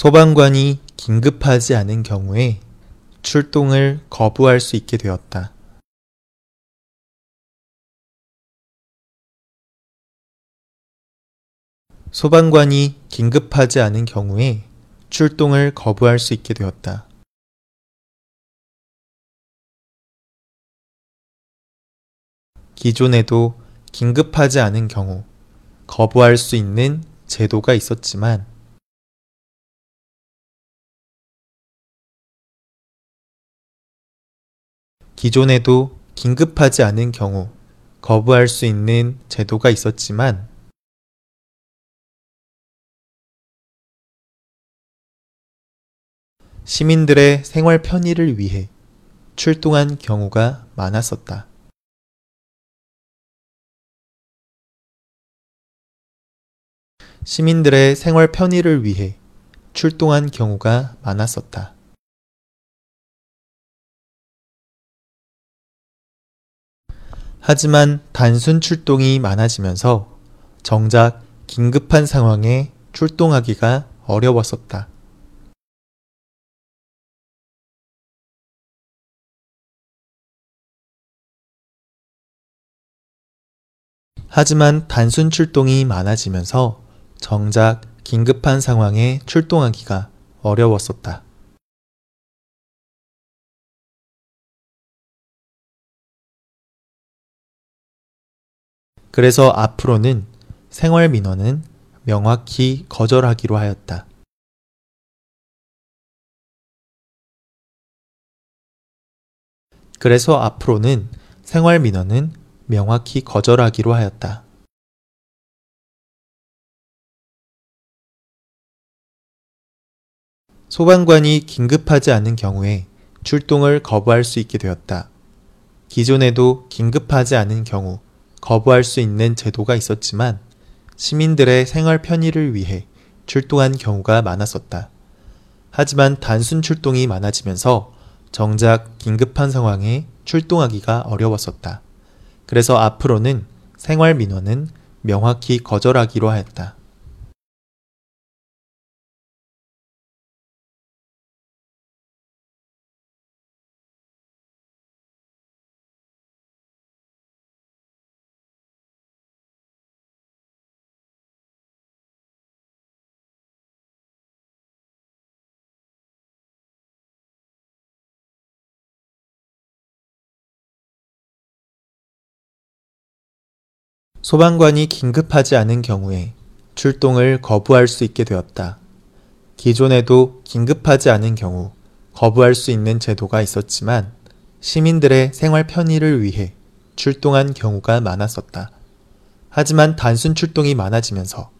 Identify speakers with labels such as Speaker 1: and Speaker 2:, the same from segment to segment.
Speaker 1: 소방관이 긴급하지 않은 경우에 출동을 거부할 수 있게 되었다. 소방관이 긴급하지 않은 경우에 출동을 거부할 수 있게 되었다. 기존에도 긴급하지 않은 경우 거부할 수 있는 제도가 있었지만 기존에도 긴급하지 않은 경우 거부할 수 있는 제도가 있었지만 시민들의 생활 편의를 위해 출동한 경우가 많았었다. 시민들의 생활 편의를 위해 출동한 경우가 많았었다. 하지만 단순 출동이 많아지면서 정작 긴급한 상황에 출동하기가 어려웠었다. 하지만 단순 출동이 많아지면서 정작 긴급한 상황에 출동하기가 어려웠었다. 그래서 앞으로는 생활 민원은 명확히 거절하기로 하였다. 그래서 앞으로는 생활 민원은 명확히 거절하기로 하였다. 소방관이 긴급하지 않은 경우에 출동을 거부할 수 있게 되었다. 기존에도 긴급하지 않은 경우 거부할 수 있는 제도가 있었지만 시민들의 생활 편의를 위해 출동한 경우가 많았었다. 하지만 단순 출동이 많아지면서 정작 긴급한 상황에 출동하기가 어려웠었다. 그래서 앞으로는 생활 민원은 명확히 거절하기로 하였다. 소방관이 긴급하지 않은 경우에 출동을 거부할 수 있게 되었다. 기존에도 긴급하지 않은 경우 거부할 수 있는 제도가 있었지만 시민들의 생활 편의를 위해 출동한 경우가 많았었다. 하지만 단순 출동이 많아지면서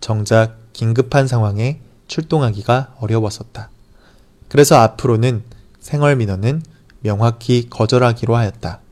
Speaker 1: 정작 긴급한 상황에 출동하기가 어려웠었다. 그래서 앞으로는 생활 민원은 명확히 거절하기로 하였다.